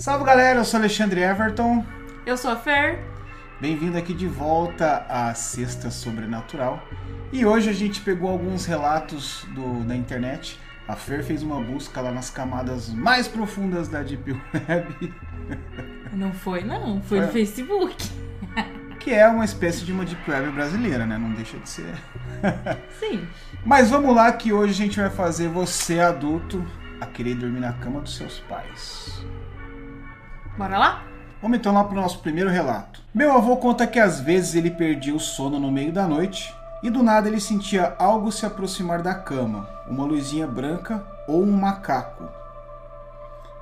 Salve galera, eu sou Alexandre Everton. Eu sou a Fer. Bem-vindo aqui de volta à Sexta Sobrenatural. E hoje a gente pegou alguns relatos do, da internet. A Fer fez uma busca lá nas camadas mais profundas da Deep Web. Não foi, não. Foi Foi. no Facebook. Que é uma espécie de uma Deep Web brasileira, né? Não deixa de ser. Sim. Mas vamos lá que hoje a gente vai fazer você adulto a querer dormir na cama dos seus pais. Bora lá? Vamos então lá para o nosso primeiro relato. Meu avô conta que às vezes ele perdia o sono no meio da noite e do nada ele sentia algo se aproximar da cama, uma luzinha branca ou um macaco.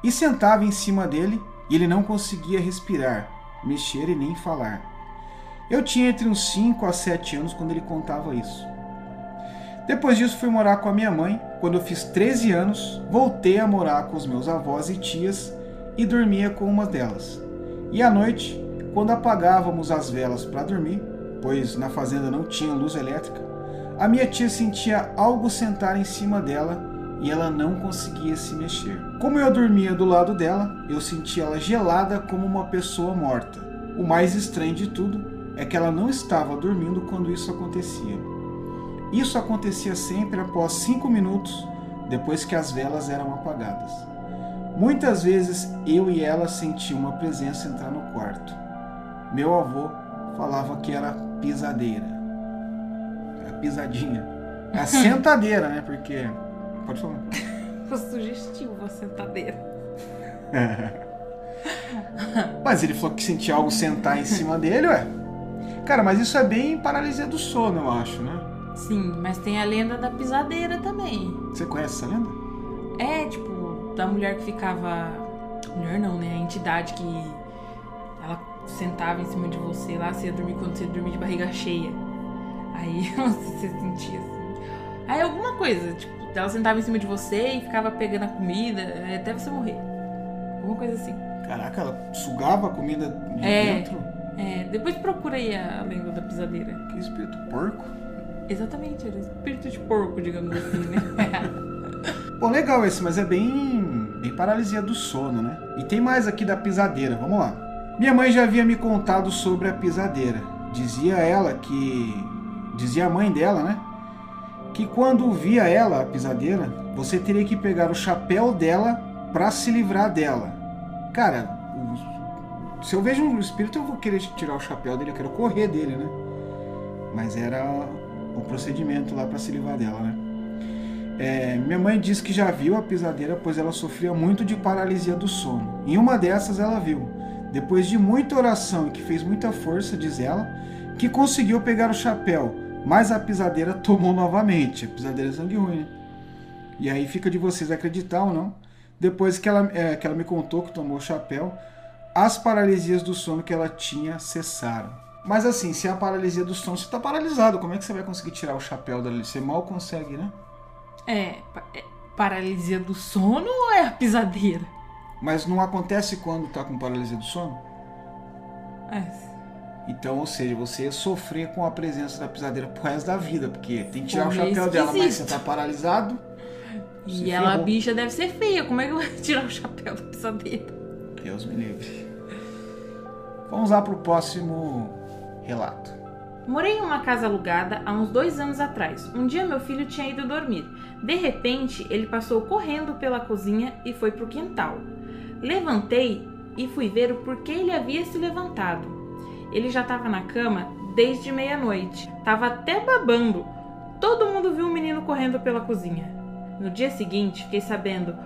E sentava em cima dele e ele não conseguia respirar, mexer e nem falar. Eu tinha entre uns 5 a 7 anos quando ele contava isso. Depois disso fui morar com a minha mãe. Quando eu fiz 13 anos, voltei a morar com os meus avós e tias e dormia com uma delas. E à noite, quando apagávamos as velas para dormir, pois na fazenda não tinha luz elétrica, a minha tia sentia algo sentar em cima dela e ela não conseguia se mexer. Como eu dormia do lado dela, eu sentia ela gelada como uma pessoa morta. O mais estranho de tudo é que ela não estava dormindo quando isso acontecia. Isso acontecia sempre após cinco minutos depois que as velas eram apagadas. Muitas vezes eu e ela sentíamos uma presença entrar no quarto. Meu avô falava que era pisadeira. A pisadinha. A sentadeira, né? Porque. Pode falar. Foi sugestivo a sentadeira. Mas ele falou que sentia algo sentar em cima dele, ué. Cara, mas isso é bem paralisia do sono, eu acho, né? Sim, mas tem a lenda da pisadeira também. Você conhece essa lenda? É, tipo, da mulher que ficava. Mulher não, né? A entidade que. Ela sentava em cima de você lá, você ia dormir quando você dormia de barriga cheia. Aí você sentia assim. Aí alguma coisa, tipo, ela sentava em cima de você e ficava pegando a comida é, até você morrer. Alguma coisa assim. Caraca, ela sugava a comida de É. dentro? É, depois procura aí a, a lenda da pisadeira. Que espírito porco. Exatamente, era espírito de porco, digamos assim, né? Pô, legal esse, mas é bem, bem paralisia do sono, né? E tem mais aqui da pisadeira, vamos lá. Minha mãe já havia me contado sobre a pisadeira. Dizia ela que. Dizia a mãe dela, né? Que quando via ela, a pisadeira, você teria que pegar o chapéu dela pra se livrar dela. Cara, se eu vejo um espírito, eu vou querer tirar o chapéu dele, eu quero correr dele, né? Mas era o procedimento lá pra se livrar dela, né? É, minha mãe disse que já viu a pisadeira, pois ela sofria muito de paralisia do sono. Em uma dessas ela viu, depois de muita oração e que fez muita força, diz ela, que conseguiu pegar o chapéu, mas a pisadeira tomou novamente. A pisadeira é sangue ruim, né? E aí fica de vocês acreditar ou não. Depois que ela, é, que ela me contou que tomou o chapéu, as paralisias do sono que ela tinha cessaram. Mas assim, se é a paralisia do sono, você está paralisado. Como é que você vai conseguir tirar o chapéu dali? Você mal consegue, né? É, é paralisia do sono ou é a pisadeira? Mas não acontece quando tá com paralisia do sono? É, Então, ou seja, você ia sofrer com a presença da pisadeira pro resto da vida, porque tem que tirar Pô, o chapéu dela, mas você tá paralisado. e ela, ferrou. bicha, deve ser feia. Como é que eu vou tirar o chapéu da pisadeira? Deus me livre. Vamos lá pro próximo relato. Morei em uma casa alugada há uns dois anos atrás. Um dia meu filho tinha ido dormir. De repente, ele passou correndo pela cozinha e foi pro quintal. Levantei e fui ver o porquê ele havia se levantado. Ele já estava na cama desde meia-noite. Tava até babando. Todo mundo viu o menino correndo pela cozinha. No dia seguinte, fiquei sabendo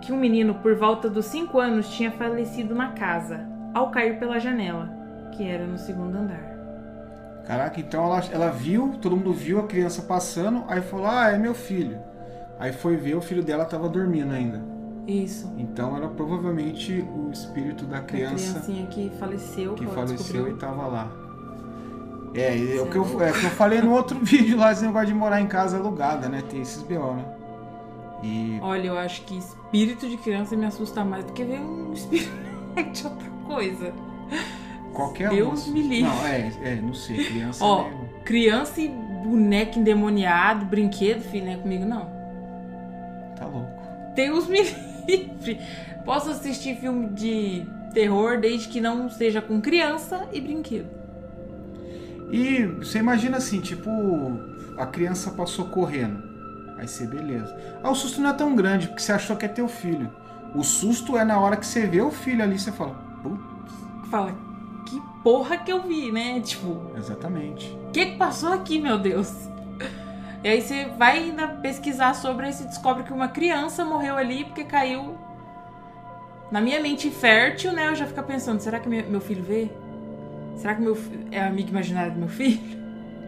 que um menino por volta dos 5 anos tinha falecido na casa, ao cair pela janela, que era no segundo andar. Caraca, então ela, ela viu, todo mundo viu a criança passando, aí falou: Ah, é meu filho. Aí foi ver, o filho dela tava dormindo ainda. Isso. Então era provavelmente o espírito da A criança criancinha que faleceu, que faleceu descobriu. e tava lá. É, é o que eu, é que eu falei no outro vídeo lá, esse negócio de morar em casa alugada, né? Tem esses BO, né? E Olha, eu acho que espírito de criança me assusta mais do que ver um espírito de outra coisa. Qualquer Deus um. me livre. Não, é, é, não sei, criança Ó, meio- Criança e boneco endemoniado, brinquedo, filho, não é comigo não. Tá louco. Deus me livre. livre. Posso assistir filme de terror desde que não seja com criança e brinquedo. E você imagina assim, tipo, a criança passou correndo. Aí você, beleza. Ah, o susto não é tão grande, porque você achou que é teu filho. O susto é na hora que você vê o filho ali, você fala, putz. Fala, que porra que eu vi, né? Tipo. Exatamente. O que, que passou aqui, meu Deus? E aí você vai ainda pesquisar sobre e se descobre que uma criança morreu ali porque caiu. Na minha mente fértil, né? Eu já fico pensando, será que meu filho vê? Será que meu é amigo imaginário do meu filho?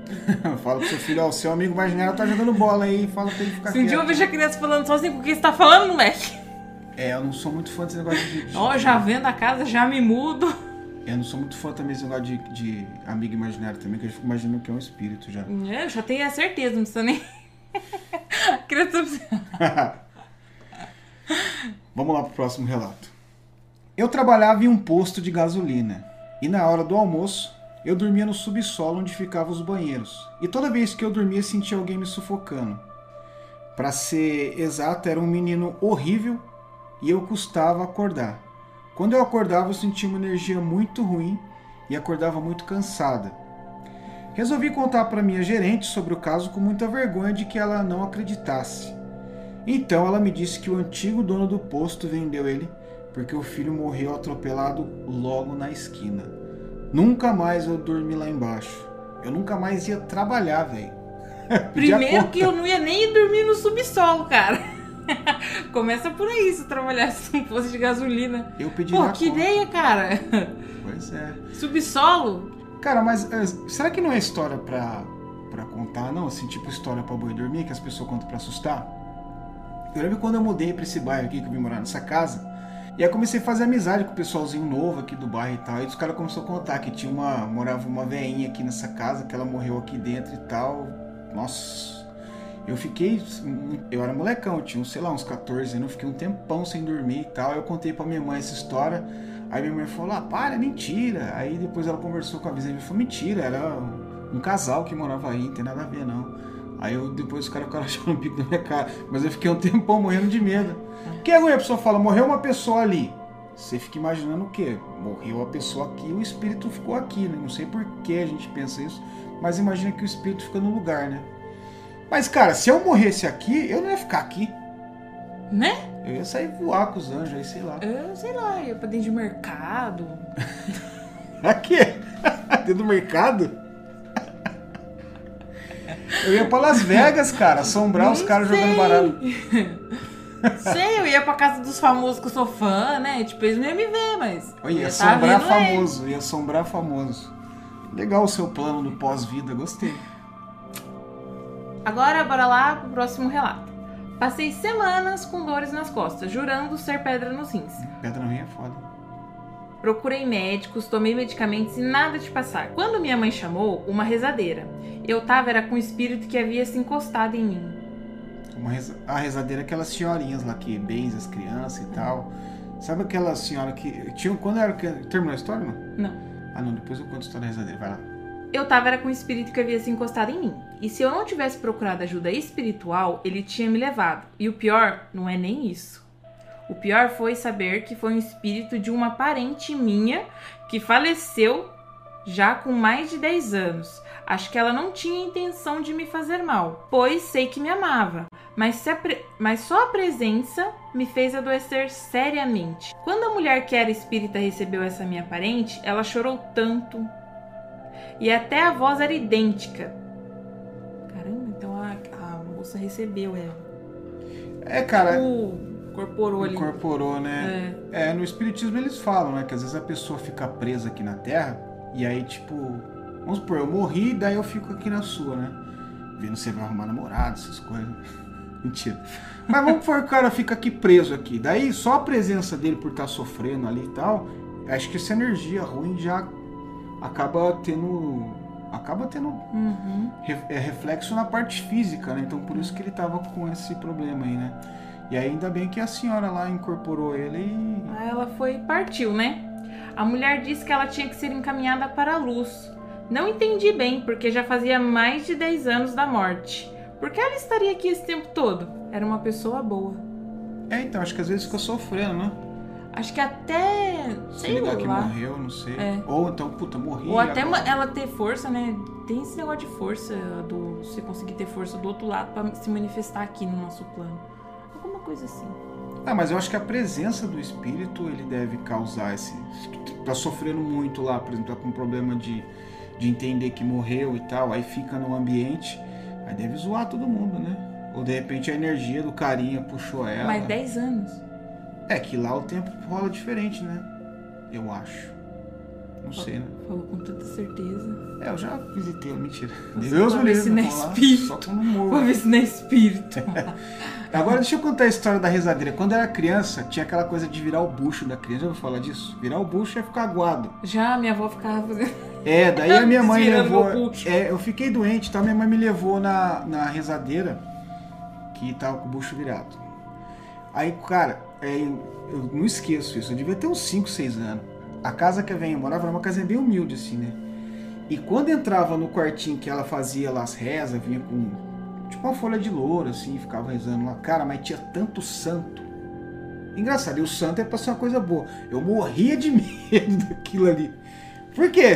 fala pro seu filho, ó, o seu amigo imaginário tá jogando bola aí, fala pra ele ficar Se um dia eu vejo a criança falando sozinho, com quem você tá falando, moleque? É, eu não sou muito fã desse negócio de. Ó, oh, já vendo a casa, já me mudo. Eu não sou muito fã também desse negócio de, de amigo imaginário também, que eu fico imaginando que é um espírito já. É, eu já tenho a certeza, não precisa nem. Vamos lá pro próximo relato. Eu trabalhava em um posto de gasolina e na hora do almoço eu dormia no subsolo onde ficavam os banheiros. E toda vez que eu dormia sentia alguém me sufocando. Para ser exato, era um menino horrível e eu custava acordar. Quando eu acordava, eu sentia uma energia muito ruim e acordava muito cansada. Resolvi contar para minha gerente sobre o caso com muita vergonha de que ela não acreditasse. Então ela me disse que o antigo dono do posto vendeu ele porque o filho morreu atropelado logo na esquina. Nunca mais eu dormi lá embaixo. Eu nunca mais ia trabalhar, velho. Primeiro que eu não ia nem dormir no subsolo, cara. Começa por aí, se trabalhasse num posto de gasolina. Eu pedi Pô, que conta. ideia, cara. Pois é. Subsolo? Cara, mas é, será que não é história pra, pra contar, não? Assim, tipo história pra boi dormir, que as pessoas contam pra assustar? Eu lembro quando eu mudei pra esse bairro aqui, que eu vim morar nessa casa, e aí comecei a fazer amizade com o pessoalzinho novo aqui do bairro e tal. E os caras começaram a contar que tinha uma. morava uma veinha aqui nessa casa, que ela morreu aqui dentro e tal. Nossa, eu fiquei. Eu era molecão, eu tinha, sei lá, uns 14 anos, eu fiquei um tempão sem dormir e tal. Eu contei pra minha mãe essa história. Aí minha mãe falou: ah, para, é mentira. Aí depois ela conversou com a vizinha e falou: mentira, era um casal que morava aí, não tem nada a ver não. Aí eu, depois os caras ficaram achando um pico na minha cara. Mas eu fiquei um tempão morrendo de medo. Porque a pessoa fala: morreu uma pessoa ali. Você fica imaginando o quê? Morreu a pessoa aqui o espírito ficou aqui, né? Não sei por que a gente pensa isso, mas imagina que o espírito fica no lugar, né? Mas, cara, se eu morresse aqui, eu não ia ficar aqui. Né? Eu ia sair voar com os anjos aí, sei lá. Eu sei lá, ia pra dentro de mercado. aqui? dentro do mercado? Eu ia pra Las Vegas, cara, assombrar não os caras jogando baralho. Sei, eu ia pra casa dos famosos que eu sou fã, né? Tipo, eles não iam me ver, mas. Eu ia, ia assombrar famoso, ele. ia assombrar famoso. Legal o seu plano do pós-vida, gostei. Agora, bora lá pro próximo relato. Passei semanas com dores nas costas, jurando ser pedra nos rins. Pedra no rim é foda. Procurei médicos, tomei medicamentos e nada de passar. Quando minha mãe chamou, uma rezadeira. Eu tava era com o espírito que havia se encostado em mim. Uma reza... A rezadeira é aquelas senhorinhas lá que benze as crianças e tal. Sabe aquela senhora que. Tinha... Quando era. Terminou a história, não? Não. Ah, não, depois eu conto a história da rezadeira. Vai lá. Eu tava era com o espírito que havia se encostado em mim. E se eu não tivesse procurado ajuda espiritual, ele tinha me levado. E o pior não é nem isso. O pior foi saber que foi um espírito de uma parente minha que faleceu já com mais de 10 anos. Acho que ela não tinha intenção de me fazer mal, pois sei que me amava, mas, mas, só a presença me fez adoecer seriamente. Quando a mulher que era espírita recebeu essa minha parente, ela chorou tanto, e até a voz era idêntica. Caramba, então a, a moça recebeu ela. É, cara. Tipo, incorporou ali. Incorporou, né? É. é. no Espiritismo eles falam, né? Que às vezes a pessoa fica presa aqui na Terra e aí, tipo, vamos supor, eu morri, daí eu fico aqui na sua, né? Vendo se vai arrumar namorado, essas coisas. Mentira. Mas vamos supor que o cara fica aqui preso aqui. Daí só a presença dele por estar tá sofrendo ali e tal, acho que essa energia ruim já acaba tendo acaba tendo uhum. é, reflexo na parte física, né? Então por isso que ele tava com esse problema aí, né? E ainda bem que a senhora lá incorporou ele e. Ela foi partiu, né? A mulher disse que ela tinha que ser encaminhada para a luz. Não entendi bem, porque já fazia mais de 10 anos da morte. Por que ela estaria aqui esse tempo todo? Era uma pessoa boa. É, então, acho que às vezes fica sofrendo, né? Acho que até. Se Sei ligar que lá. morreu, não sei. É. Ou então, puta, morri. Ou até agora. ela ter força, né? Tem esse negócio de força, do você conseguir ter força do outro lado pra se manifestar aqui no nosso plano. Alguma coisa assim. Ah, mas eu acho que a presença do espírito ele deve causar esse. Tá sofrendo muito lá, por exemplo, tá com problema de, de entender que morreu e tal, aí fica no ambiente, aí deve zoar todo mundo, né? Ou de repente a energia do carinha puxou ela. Mas 10 anos. É que lá o tempo rola diferente, né? Eu acho. Não sei, né? Falou com tanta certeza. É, eu já visitei, mentira. Você Deus me livre, não é vou espírito. Só quando morro. Vou ver se não é espírito. Agora deixa eu contar a história da rezadeira. Quando eu era criança, tinha aquela coisa de virar o bucho da criança. Já ouviu falar disso? Virar o bucho é ficar aguado. Já minha avó ficava fazendo. É, daí a minha mãe levou. É, eu fiquei doente, então minha mãe me levou na, na rezadeira que tava com o bucho virado. Aí, cara, é, eu não esqueço isso. Eu devia ter uns 5, 6 anos. A casa que a velha morava era uma casa bem humilde, assim, né? E quando entrava no quartinho que ela fazia lá as rezas, vinha com tipo uma folha de louro, assim, ficava rezando lá. Cara, mas tinha tanto santo. Engraçado, e o santo é pra ser uma coisa boa. Eu morria de medo daquilo ali. Por quê?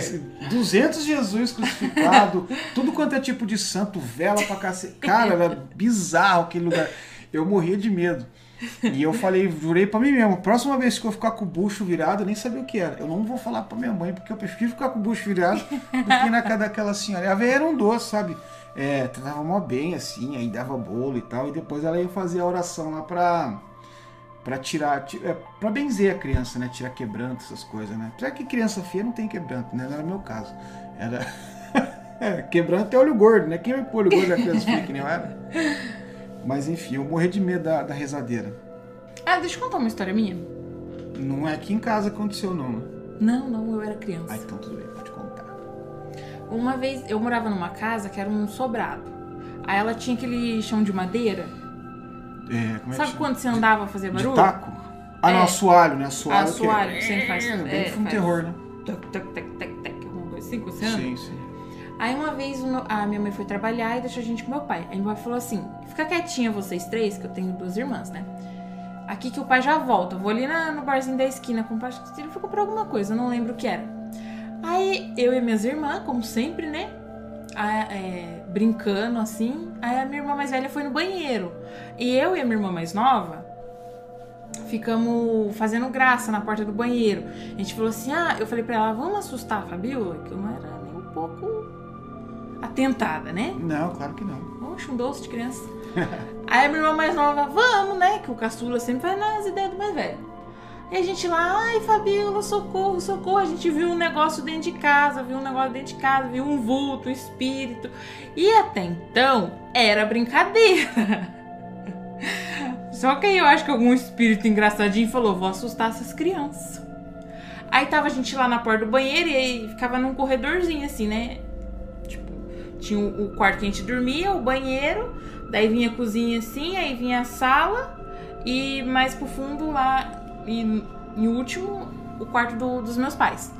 200 Jesus crucificado, tudo quanto é tipo de santo, vela pra cacete. Cara, era bizarro aquele lugar. Eu morria de medo. E eu falei, jurei pra mim mesmo, próxima vez que eu ficar com o bucho virado, eu nem sabia o que era. Eu não vou falar pra minha mãe, porque eu prefiro ficar com o bucho virado do que na casa daquela senhora. E a velha era um doce, sabe? É, tratava mó bem, assim, aí dava bolo e tal. E depois ela ia fazer a oração lá pra, pra tirar, ti- é, pra benzer a criança, né? Tirar quebranto, essas coisas, né? Apesar que criança feia não tem quebranto, né? Não era meu caso. Era... é, quebranto é olho gordo, né? Quem vai pôr olho gordo da criança feia que nem eu era? Mas enfim, eu morri de medo da, da rezadeira. Ah, deixa eu contar uma história minha. Não é aqui em casa que aconteceu, não, né? Não, não, eu era criança. Ah, então tudo bem, pode contar. Uma vez eu morava numa casa que era um sobrado. Aí ela tinha aquele chão de madeira. É, como é Sabe que quando você andava a fazer barulho? De taco? Ah, não, É. assoalho, né? Assoalho. Assoalho, que sempre faz- É, bem é, filme faz- terror, né? Tac, tac, tac, tac, tac, coisa assim, que você anda? Sim, sim. Aí uma vez o meu- a minha mãe foi trabalhar e deixou a gente com meu pai. Aí meu pai falou assim: fica quietinha vocês três, que eu tenho duas irmãs, né? Aqui que o pai já volta. Eu vou ali na- no barzinho da esquina comprar. Acho que ele foi comprar alguma coisa, eu não lembro o que era. Aí eu e minhas irmãs, como sempre, né? a- é, brincando assim. Aí a minha irmã mais velha foi no banheiro. E eu e a minha irmã mais nova ficamos fazendo graça na porta do banheiro. A gente falou assim: ah, eu falei pra ela, vamos assustar a Fabiola? Que eu não era nem um pouco atentada, né? Não, claro que não. Oxe, um doce de criança. Aí a minha irmã mais nova, vamos, né? Que o caçula sempre vai nas ideias do mais velho. E a gente lá, ai, Fabiola, socorro, socorro. A gente viu um negócio dentro de casa, viu um negócio dentro de casa, viu um vulto, um espírito. E até então, era brincadeira. Só que aí eu acho que algum espírito engraçadinho falou, vou assustar essas crianças. Aí tava a gente lá na porta do banheiro e aí ficava num corredorzinho assim, né? Tinha o quarto que a gente dormia, o banheiro, daí vinha a cozinha assim, aí vinha a sala e mais pro fundo lá, e em último, o quarto do- dos meus pais.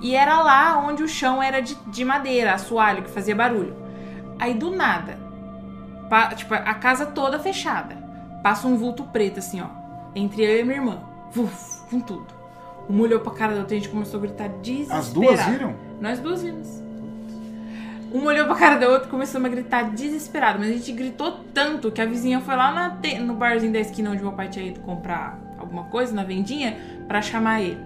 E era lá onde o chão era de, de madeira, assoalho, que fazia barulho. Aí do nada, pa- tipo, a casa toda fechada, passa um vulto preto assim, ó, entre eu e minha irmã. Vuf, com tudo. Uma olhou pra cara da outra e a gente começou a gritar desesperado. As duas viram? Nós duas vimos. Uma olhou pra cara da outra e começamos a gritar desesperado. Mas a gente gritou tanto que a vizinha foi lá te- no barzinho da esquina onde meu pai tinha ido comprar alguma coisa na vendinha pra chamar ele.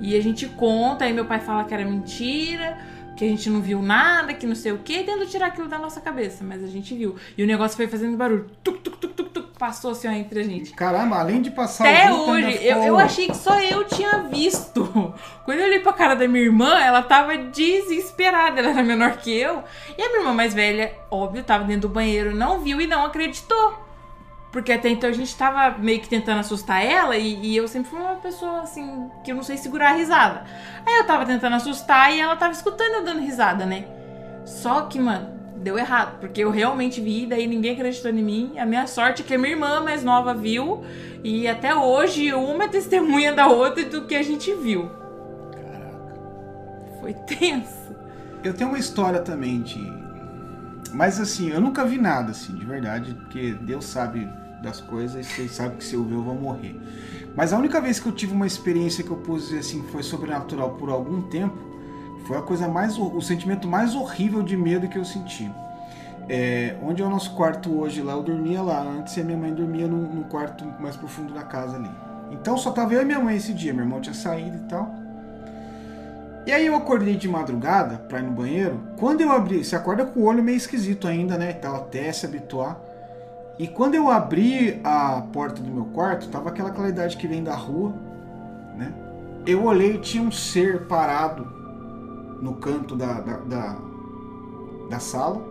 E a gente conta, aí meu pai fala que era mentira, que a gente não viu nada, que não sei o quê, tentando tirar aquilo da nossa cabeça. Mas a gente viu. E o negócio foi fazendo barulho. Tuc, tuc, tuc, tuc, tuc, passou assim ó, entre a gente. Caramba, além de passar Até hoje, eu, eu achei que só eu tinha visto. Quando eu olhei pra cara da minha irmã, ela tava desesperada, ela era menor que eu. E a minha irmã mais velha, óbvio, tava dentro do banheiro, não viu e não acreditou. Porque até então a gente tava meio que tentando assustar ela e, e eu sempre fui uma pessoa assim, que eu não sei segurar a risada. Aí eu tava tentando assustar e ela tava escutando eu dando risada, né? Só que, mano, deu errado, porque eu realmente vi, daí ninguém acreditou em mim. A minha sorte é que a minha irmã mais nova viu, e até hoje uma é testemunha da outra do que a gente viu. Caraca. Foi tenso. Eu tenho uma história também de. Mas assim, eu nunca vi nada, assim, de verdade, porque Deus sabe das coisas e vocês sabem que se eu ver eu vou morrer. Mas a única vez que eu tive uma experiência que eu dizer assim foi sobrenatural por algum tempo, foi a coisa mais o sentimento mais horrível de medo que eu senti. É, onde é o nosso quarto hoje lá, eu dormia lá. Antes a minha mãe dormia no, quarto mais profundo da casa ali. Então só tava eu e minha mãe esse dia, meu irmão tinha saído e tal. E aí eu acordei de madrugada pra ir no banheiro. Quando eu abri, você acorda com o olho meio esquisito ainda, né? Tal, até se habituar. E quando eu abri a porta do meu quarto, tava aquela claridade que vem da rua, né? Eu olhei e tinha um ser parado no canto da, da, da, da sala.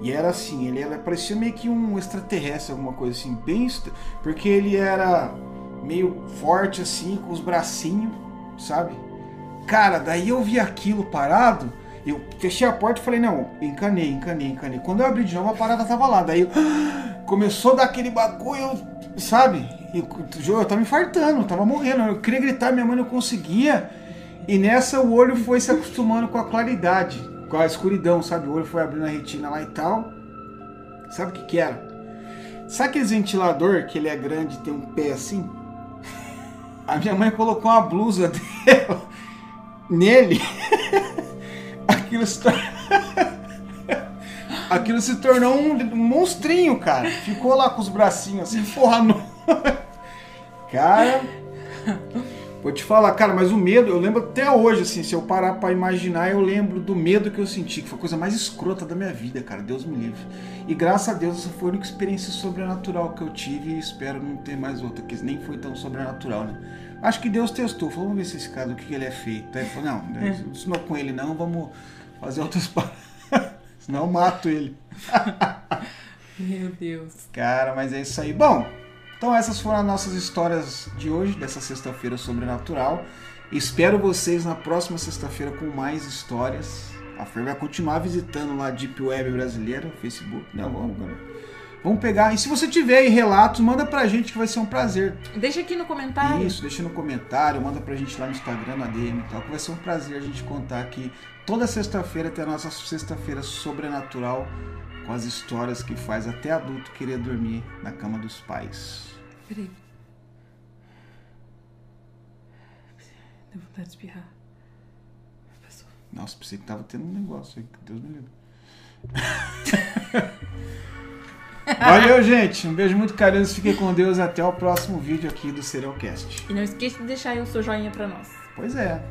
E era assim, ele era, parecia meio que um extraterrestre, alguma coisa assim, bem. Porque ele era meio forte assim, com os bracinhos, sabe? Cara, daí eu vi aquilo parado, eu fechei a porta e falei, não, encanei, encanei, encanei. Quando eu abri de novo, a parada tava lá. Daí eu, começou a dar aquele bagulho, sabe? Eu, eu tava infartando, eu tava morrendo. Eu queria gritar, minha mãe não conseguia. E nessa o olho foi se acostumando com a claridade, com a escuridão, sabe? O olho foi abrindo a retina lá e tal. Sabe o que que era? Sabe aquele ventilador que ele é grande tem um pé assim? A minha mãe colocou uma blusa dela nele. Aquilo se, tor... Aquilo se tornou um monstrinho, cara. Ficou lá com os bracinhos assim, forrando. Cara. Vou te falar, cara, mas o medo, eu lembro até hoje, assim, se eu parar pra imaginar, eu lembro do medo que eu senti, que foi a coisa mais escrota da minha vida, cara, Deus me livre. E graças a Deus, essa foi a única experiência sobrenatural que eu tive e espero não ter mais outra, que nem foi tão sobrenatural, né? Acho que Deus testou, falou, vamos ver se esse cara, o que ele é feito. Aí ele falou, não, é. isso não é com ele não, vamos fazer outras paradas, senão eu mato ele. Meu Deus. Cara, mas é isso aí. Bom, então essas foram as nossas histórias de hoje, dessa sexta-feira sobrenatural. Espero vocês na próxima sexta-feira com mais histórias. A Fer vai continuar visitando lá a Deep Web brasileira, Facebook. Né? vamos, vamos pegar. E se você tiver aí relatos, manda pra gente que vai ser um prazer. Deixa aqui no comentário. Isso, deixa no comentário, manda pra gente lá no Instagram, na DM e tal, que vai ser um prazer a gente contar aqui toda sexta-feira até a nossa sexta-feira sobrenatural com as histórias que faz até adulto querer dormir na cama dos pais. Peraí. Deu vontade de espirrar. Passou. Nossa, pensei que tava tendo um negócio aí. Deus me livre. Valeu, gente. Um beijo muito carinhoso. Fiquem com Deus. Até o próximo vídeo aqui do Serialcast. E não esqueça de deixar aí o seu joinha pra nós. Pois é.